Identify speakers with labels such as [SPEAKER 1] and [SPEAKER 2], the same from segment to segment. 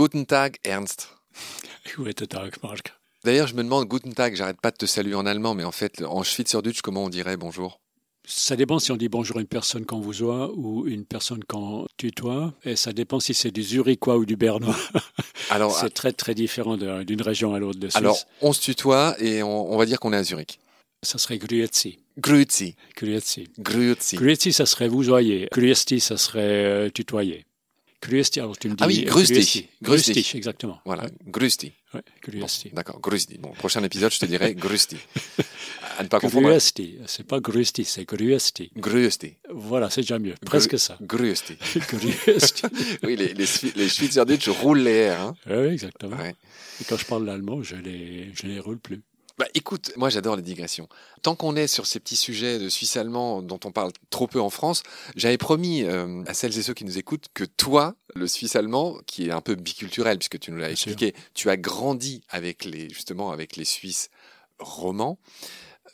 [SPEAKER 1] Guten Tag, Ernst.
[SPEAKER 2] Guten Tag, Marc.
[SPEAKER 1] D'ailleurs, je me demande, Guten Tag, j'arrête pas de te saluer en allemand, mais en fait, en Schweizerdeutsch, comment on dirait bonjour?
[SPEAKER 2] Ça dépend si on dit bonjour à une personne qu'on vous voit ou une personne qu'on tutoie, et ça dépend si c'est du zurichois ou du bernois.
[SPEAKER 1] Alors,
[SPEAKER 2] c'est très très différent d'une région à l'autre de Suisse.
[SPEAKER 1] alors, on se tutoie et on, on va dire qu'on est à Zurich.
[SPEAKER 2] ça serait Grüezi.
[SPEAKER 1] Grüezi.
[SPEAKER 2] Grüezi.
[SPEAKER 1] Grüezi.
[SPEAKER 2] Grüezi, ça serait vous voyez. Grüesti, ça serait euh, tutoyer. Grüesti, alors tu me dis.
[SPEAKER 1] Ah oui,
[SPEAKER 2] euh,
[SPEAKER 1] Grüß dich. dich,
[SPEAKER 2] exactement.
[SPEAKER 1] Voilà,
[SPEAKER 2] Ouais, Grüesti.
[SPEAKER 1] D'accord, Grüsti. Bon, prochain épisode, je te dirai Grüsti. À ne pas confondre.
[SPEAKER 2] C'est pas Grüsti, c'est Grüesti.
[SPEAKER 1] Grüsti.
[SPEAKER 2] Voilà, c'est déjà mieux. Presque ça.
[SPEAKER 1] Grüsti.
[SPEAKER 2] Grüesti.
[SPEAKER 1] Oui, les, les, les Schweizerdeutsch roulent les R. Hein.
[SPEAKER 2] oui, exactement.
[SPEAKER 1] Ouais.
[SPEAKER 2] Et quand je parle l'allemand, je les, je les roule plus.
[SPEAKER 1] Bah, écoute, moi j'adore les digressions. Tant qu'on est sur ces petits sujets de Suisse allemand dont on parle trop peu en France, j'avais promis euh, à celles et ceux qui nous écoutent que toi, le Suisse allemand, qui est un peu biculturel puisque tu nous l'as
[SPEAKER 2] sûr.
[SPEAKER 1] expliqué, tu as grandi avec les justement avec les Suisses romans.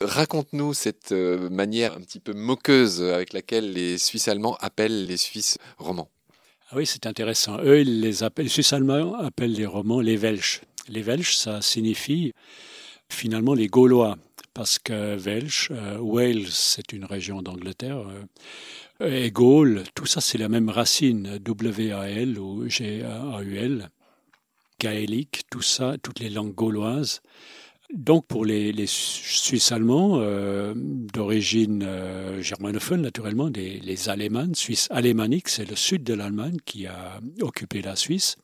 [SPEAKER 1] Raconte-nous cette euh, manière un petit peu moqueuse avec laquelle les Suisses allemands appellent les Suisses romans.
[SPEAKER 2] Ah oui, c'est intéressant. Eux, ils les appellent, les Suisses allemands appellent les romans les Welsh. Les Welsh, ça signifie finalement les Gaulois, parce que Welsh, euh, Wales, c'est une région d'Angleterre, euh, et Gaule, tout ça, c'est la même racine, W-A-L ou G-A-U-L, gaélique, tout ça, toutes les langues gauloises. Donc pour les, Suisses allemands euh, d'origine germanophone, naturellement, les Alémannes, Suisse alémanique, c'est le sud de l'Allemagne qui a occupé la Suisse.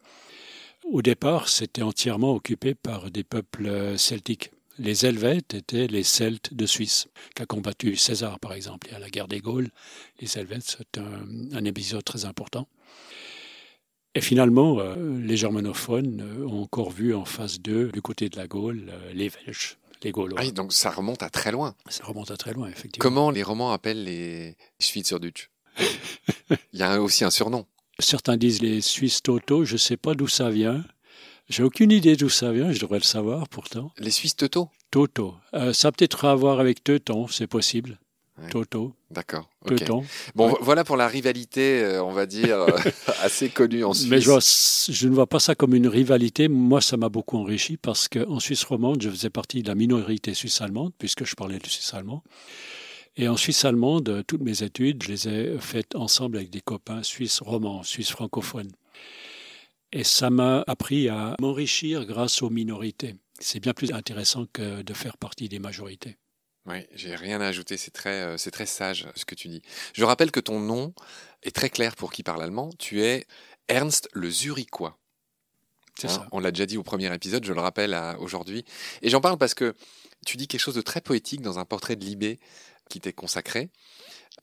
[SPEAKER 2] Au départ, c'était entièrement occupé par des peuples celtiques. Les Helvètes étaient les Celtes de Suisse, qu'a combattu César, par exemple. Et à la guerre des Gaules, les Helvètes, c'est un, un épisode très important. Et finalement, euh, les germanophones euh, ont encore vu en face d'eux, du côté de la Gaule, euh, les Welsh, les Gaulois.
[SPEAKER 1] Ah oui, donc ça remonte à très loin.
[SPEAKER 2] Ça remonte à très loin, effectivement.
[SPEAKER 1] Comment les romans appellent les Schweizerdeutsch Il y a aussi un surnom.
[SPEAKER 2] Certains disent les Suisses Toto, je ne sais pas d'où ça vient. J'ai aucune idée d'où ça vient, je devrais le savoir pourtant.
[SPEAKER 1] Les Suisses Toto
[SPEAKER 2] Toto. Euh, ça a peut-être à voir avec Teuton, c'est possible.
[SPEAKER 1] Ouais.
[SPEAKER 2] Toto,
[SPEAKER 1] D'accord.
[SPEAKER 2] Teuton.
[SPEAKER 1] Bon,
[SPEAKER 2] Ouais.
[SPEAKER 1] voilà pour la rivalité, euh, on va dire, euh, assez connue en Suisse.
[SPEAKER 2] Mais je, vois- je ne vois pas ça comme une rivalité. Moi, ça m'a beaucoup enrichi parce qu'en Suisse romande, je faisais partie de la minorité suisse allemande, puisque je parlais le suisse allemand. Et en Suisse allemande, toutes mes études, je les ai faites ensemble avec des copains suisses romans, suisses francophones. Et ça m'a appris à m'enrichir grâce aux minorités. C'est bien plus intéressant que de faire partie des majorités.
[SPEAKER 1] Oui, j'ai rien à ajouter, c'est très, euh, c'est très sage ce que tu dis. Je rappelle que ton nom est très clair pour qui parle allemand. Tu es Ernst le Zurichois.
[SPEAKER 2] C'est
[SPEAKER 1] Hein,
[SPEAKER 2] ça.
[SPEAKER 1] On l'a déjà dit au premier épisode, je le rappelle aujourd'hui. Et j'en parle parce que tu dis quelque chose de très poétique dans un portrait de Libé qui t'est consacré.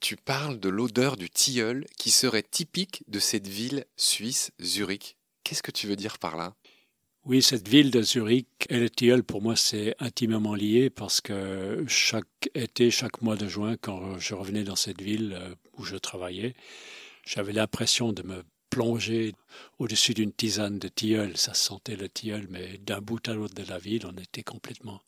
[SPEAKER 1] Tu parles de l'odeur du tilleul qui serait typique de cette ville suisse, Zurich. Qu'est-ce que tu veux dire par là?
[SPEAKER 2] Oui, cette ville de Zurich et le tilleul, pour moi, c'est intimement lié parce que chaque été, chaque mois de juin, quand je revenais dans cette ville euh, où je travaillais, j'avais l'impression de me plonger au-dessus d'une tisane de tilleul. Ça sentait le tilleul, mais d'un bout à l'autre de la ville, on était complètement,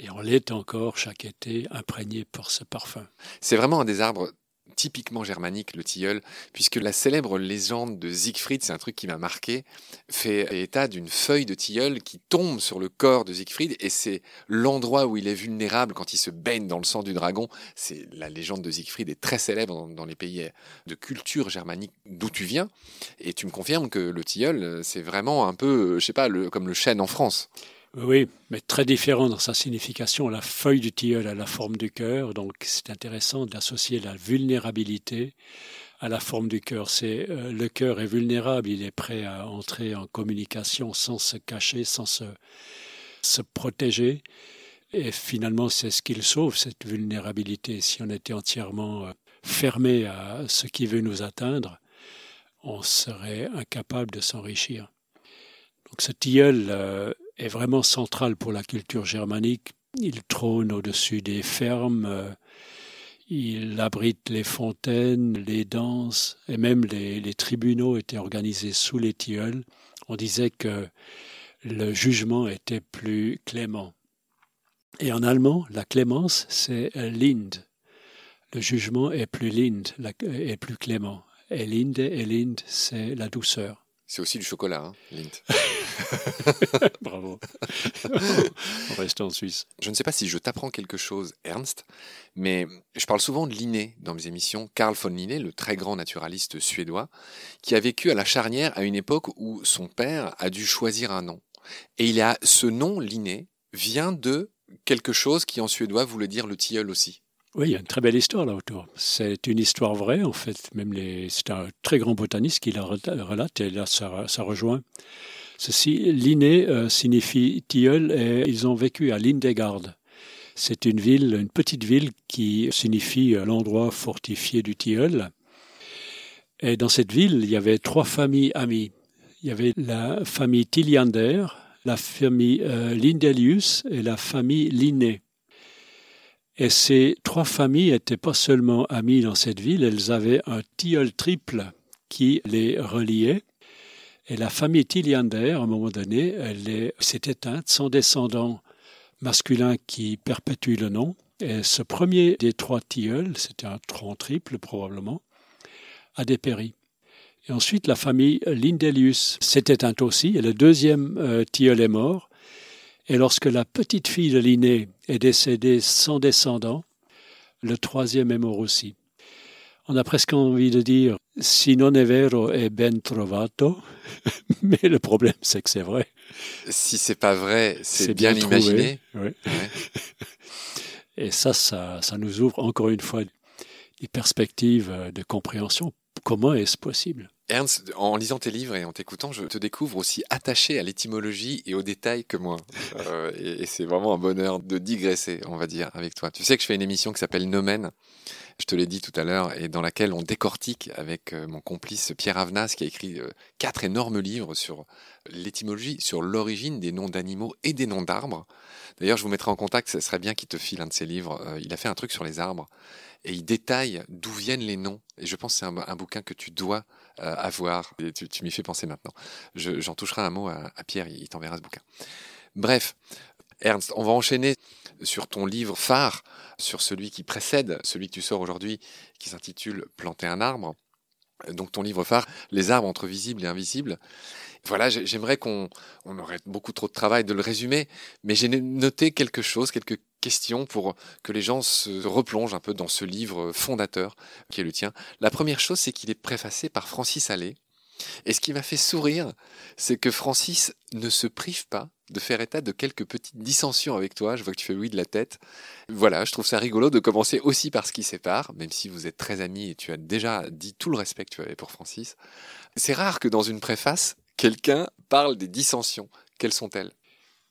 [SPEAKER 2] et on l'est encore chaque été, imprégné par ce parfum.
[SPEAKER 1] C'est vraiment un des arbres typiquement germanique, le tilleul, puisque la célèbre légende de Siegfried, c'est un truc qui m'a marqué, fait état d'une feuille de tilleul qui tombe sur le corps de Siegfried, et c'est l'endroit où il est vulnérable quand il se baigne dans le sang du dragon. C'est la légende de Siegfried est très célèbre dans, les pays de culture germanique d'où tu viens, et tu me confirmes que le tilleul, c'est vraiment un peu, je sais pas, comme le chêne en France.
[SPEAKER 2] Oui, mais très différent dans sa signification. La feuille du tilleul a la forme du cœur, donc c'est intéressant d'associer la vulnérabilité à la forme du cœur. C'est euh, le cœur est vulnérable, il est prêt à entrer en communication sans se cacher, sans se, se protéger. Et finalement, c'est ce qu'il sauve, cette vulnérabilité. Si on était entièrement euh, fermé à ce qui veut nous atteindre, on serait incapable de s'enrichir. Donc ce tilleul euh, est vraiment central pour la culture germanique. Il trône au-dessus des fermes, euh, il abrite les fontaines, les danses, et même les, les tribunaux étaient organisés sous les tilleuls. On disait que le jugement était plus clément. Et en allemand, la clémence, c'est Lind. Le jugement est plus Lind, est plus clément. Et Linde et Lind, c'est la douceur.
[SPEAKER 1] C'est aussi du chocolat, hein, Lint.
[SPEAKER 2] Bravo. On reste en Suisse.
[SPEAKER 1] Je ne sais pas si je t'apprends quelque chose, Ernst, mais je parle souvent de Linné dans mes émissions. Carl von Linné, le très grand naturaliste suédois, qui a vécu à la charnière à une époque où son père a dû choisir un nom. Et il a ce nom, Linné, vient de quelque chose qui en suédois voulait dire le tilleul aussi.
[SPEAKER 2] Oui, il y a une très belle histoire là autour. C'est une histoire vraie, en fait. Même les... c'est un très grand botaniste qui la relate et là, ça, ça rejoint. Ceci, Linné euh, signifie tilleul et ils ont vécu à Lindegard. C'est une ville, une petite ville qui signifie euh, l'endroit fortifié du tilleul. Et dans cette ville, il y avait trois familles amies. Il y avait la famille Tilliander, la famille euh, Lindelius et la famille Linné. Et ces trois familles n'étaient pas seulement amies dans cette ville, elles avaient un tilleul triple qui les reliait. Et la famille Tilliander, à un moment donné, elle s'est éteinte sans descendant masculin qui perpétue le nom. Et ce premier des trois tilleuls, c'était un tronc triple probablement, a dépéri. Et ensuite, la famille Lindelius s'est éteinte aussi, et le deuxième euh, tilleul est mort. Et lorsque la petite fille de Linné est décédée sans descendant, le troisième est mort aussi. On a presque envie de dire si non è vero è ben trovato, mais le problème c'est que c'est vrai.
[SPEAKER 1] Si c'est pas vrai, c'est bien, bien imaginé.
[SPEAKER 2] Et ça, ça, ça nous ouvre encore une fois des perspectives de compréhension. Comment est-ce possible?
[SPEAKER 1] Ernst, en lisant tes livres et en t'écoutant, je te découvre aussi attaché à l'étymologie et aux détails que moi. Euh, et, c'est vraiment un bonheur de digresser, on va dire, avec toi. Tu sais que je fais une émission qui s'appelle Nomen, je te l'ai dit tout à l'heure, et dans laquelle on décortique avec euh, mon complice Pierre Avenas, qui a écrit euh, quatre énormes livres sur l'étymologie, sur l'origine des noms d'animaux et des noms d'arbres. D'ailleurs, je vous mettrai en contact, ce serait bien qu'il te file un de ses livres. il a fait un truc sur les arbres et il détaille d'où viennent les noms. Et je pense que c'est un, bouquin que tu dois euh, avoir. Et tu, m'y fais penser maintenant. J'en toucherai un mot à, Pierre, il, t'enverra ce bouquin. Bref, Ernst, on va enchaîner sur ton livre phare, sur celui qui précède celui que tu sors aujourd'hui, qui s'intitule Planter un arbre. Donc ton livre phare, Les arbres entre visibles et invisibles. Voilà, j'aimerais qu'on on aurait beaucoup trop de travail de le résumer, mais j'ai noté quelque chose, quelques questions pour que les gens se replongent un peu dans ce livre fondateur qui est le tien. La première chose, c'est qu'il est préfacé par Francis Allais. Et ce qui m'a fait sourire, c'est que Francis ne se prive pas de faire état de quelques petites dissensions avec toi. Je vois que tu fais oui de la tête. Voilà, je trouve ça rigolo de commencer aussi par ce qui sépare, même si vous êtes très amis et tu as déjà dit tout le respect que tu avais pour Francis. C'est rare que dans une préface, quelqu'un parle des dissensions. Quelles sont-elles?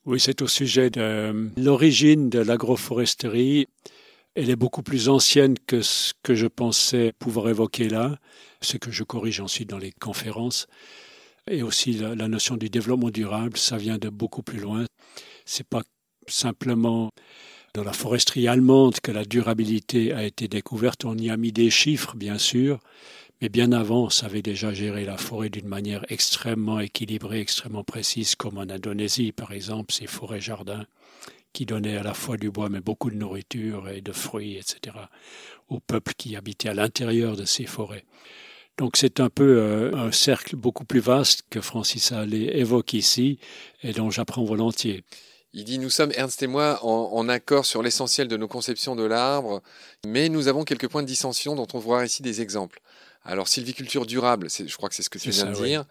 [SPEAKER 2] Oui, c'est au sujet de l'origine de l'agroforesterie. Elle est beaucoup plus ancienne que ce que je pensais pouvoir évoquer là, ce que je corrige ensuite dans les conférences. Et aussi la, la notion du développement durable, ça vient de beaucoup plus loin. C'est pas simplement dans la foresterie allemande que la durabilité a été découverte. On y a mis des chiffres, bien sûr, mais bien avant, on savait déjà gérer la forêt d'une manière extrêmement équilibrée, extrêmement précise, comme en Indonésie, par exemple, ces forêts-jardins qui donnaient à la fois du bois, mais beaucoup de nourriture et de fruits, etc., aux peuples qui habitaient à l'intérieur de ces forêts. Donc c'est un peu euh, un cercle beaucoup plus vaste que Francis Allais évoque ici et dont j'apprends volontiers.
[SPEAKER 1] Il dit Nous sommes, Ernst et moi, en, en accord sur l'essentiel de nos conceptions de l'arbre, mais nous avons quelques points de dissension dont on voit ici des exemples. Alors, sylviculture durable, je crois que c'est ce que tu viens de dire.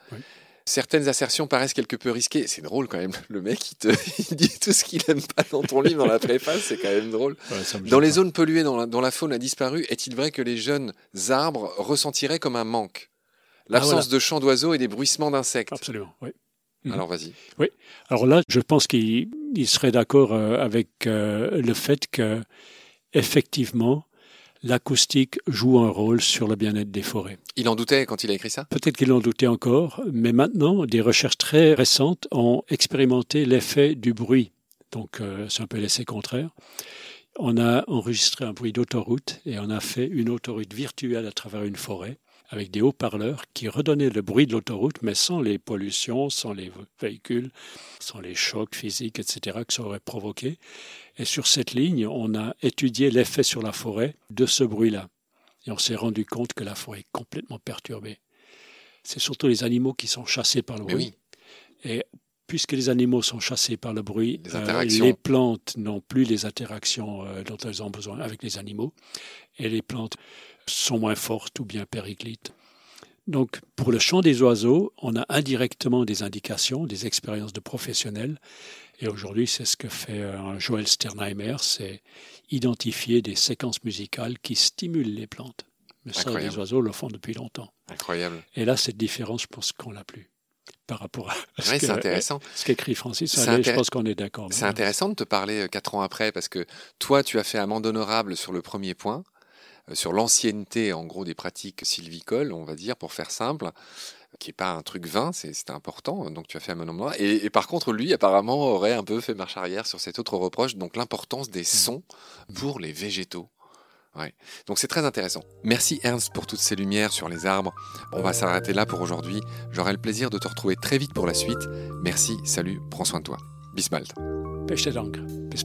[SPEAKER 1] Certaines assertions paraissent quelque peu risquées. C'est drôle quand même. Le mec, il, te, dit tout ce qu'il n'aime pas dans ton livre, dans la préface. C'est quand même drôle. dans les zones polluées dont la, faune a disparu, est-il vrai que les jeunes arbres ressentiraient comme un manque? L'absence ah, de chants d'oiseaux et des bruissements d'insectes.
[SPEAKER 2] Absolument, oui.
[SPEAKER 1] Mhm. Alors vas-y.
[SPEAKER 2] Oui. Alors là, je pense qu'il serait d'accord euh, avec euh, le fait que, effectivement, l'acoustique joue un rôle sur le bien-être des forêts.
[SPEAKER 1] Il en doutait quand il a écrit ça?
[SPEAKER 2] Peut-être qu'il en doutait encore, mais maintenant, des recherches très récentes ont expérimenté l'effet du bruit. Donc, euh, c'est un peu l'essai contraire. On a enregistré un bruit d'autoroute et on a fait une autoroute virtuelle à travers une forêt avec des haut-parleurs qui redonnaient le bruit de l'autoroute, mais sans les pollutions, sans les véhicules, sans les chocs physiques, etc., que ça aurait provoqué. Et sur cette ligne, on a étudié l'effet sur la forêt de ce bruit-là. Et on s'est rendu compte que la forêt est complètement perturbée. c'est surtout les animaux qui sont chassés par le bruit.
[SPEAKER 1] oui,
[SPEAKER 2] Et puisque les animaux sont chassés par le bruit,
[SPEAKER 1] Les
[SPEAKER 2] euh, les plantes n'ont plus les interactions euh, dont elles ont besoin avec les animaux, et les plantes sont moins fortes ou bien périclites. Donc, pour le chant des oiseaux, on a indirectement des indications, des expériences de professionnels. Et aujourd'hui, c'est ce que fait euh, Joël Sternheimer, c'est identifier des séquences musicales qui stimulent les plantes. Mais ça,
[SPEAKER 1] Incroyable.
[SPEAKER 2] les oiseaux le font depuis longtemps.
[SPEAKER 1] incroyable.
[SPEAKER 2] Et là, cette différence, je pense qu'on l'a plus par rapport à ce
[SPEAKER 1] Ouais,
[SPEAKER 2] qu'écrit Francis Allais, je pense qu'on est d'accord.
[SPEAKER 1] C'est intéressant de te parler euh, quatre ans après parce que toi, tu as fait amende honorable sur le premier point, sur l'ancienneté en gros des pratiques sylvicoles, on va dire, pour faire simple, qui est pas un truc vain, c'est important. Donc tu as fait amende honorable. Et, et par contre, lui, apparemment, aurait un peu fait marche arrière sur cet autre reproche, donc l'importance des sons pour les végétaux. Ouais. Donc c'est très intéressant. Merci Ernst pour toutes ces lumières sur les arbres. On va s'arrêter là pour aujourd'hui. J'aurai le plaisir de te retrouver très vite pour la suite. Merci, salut, prends soin de toi. Bismalt.
[SPEAKER 2] Bis